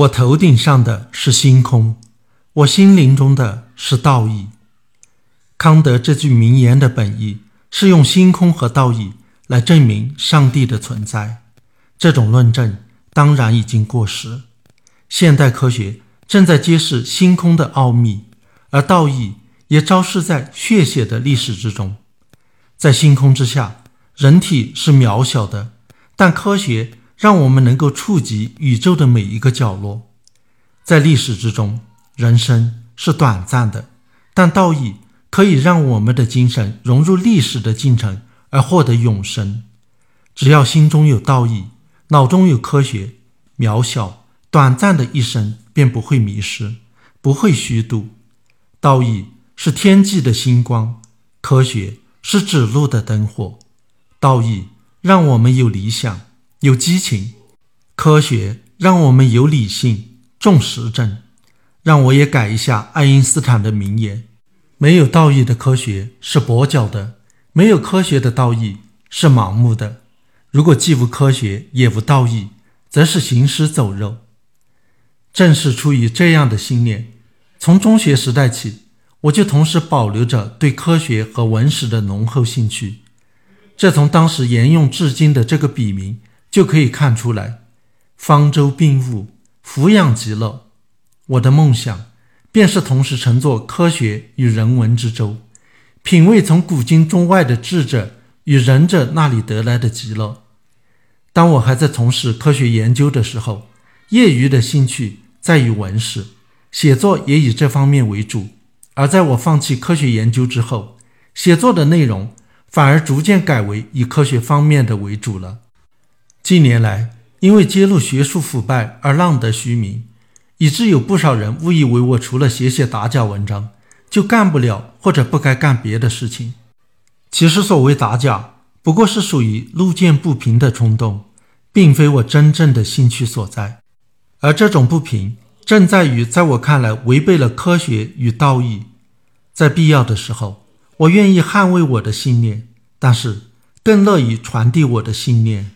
我头顶上的是星空，我心灵中的是道义。康德这句名言的本意是用星空和道义来证明上帝的存在。这种论证当然已经过时。现代科学正在揭示星空的奥秘，而道义也昭示在血血的历史之中。在星空之下，人体是渺小的，但科学。让我们能够触及宇宙的每一个角落。在历史之中，人生是短暂的，但道义可以让我们的精神融入历史的进程而获得永生。只要心中有道义，脑中有科学，渺小短暂的一生便不会迷失，不会虚度。道义是天际的星光，科学是指路的灯火。道义让我们有理想。有激情，科学让我们有理性、重实证。让我也改一下爱因斯坦的名言：没有道义的科学是跛脚的，没有科学的道义是盲目的。如果既无科学也无道义，则是行尸走肉。正是出于这样的信念，从中学时代起，我就同时保留着对科学和文史的浓厚兴趣。这从当时沿用至今的这个笔名。就可以看出来，方舟并物，俯仰极乐。我的梦想便是同时乘坐科学与人文之舟，品味从古今中外的智者与仁者那里得来的极乐。当我还在从事科学研究的时候，业余的兴趣在于文史，写作也以这方面为主；而在我放弃科学研究之后，写作的内容反而逐渐改为以科学方面的为主了。近年来，因为揭露学术腐败而浪得虚名，以致有不少人误以为我除了写写打假文章，就干不了或者不该干别的事情。其实，所谓打假，不过是属于路见不平的冲动，并非我真正的兴趣所在。而这种不平，正在于在我看来违背了科学与道义。在必要的时候，我愿意捍卫我的信念，但是更乐意传递我的信念。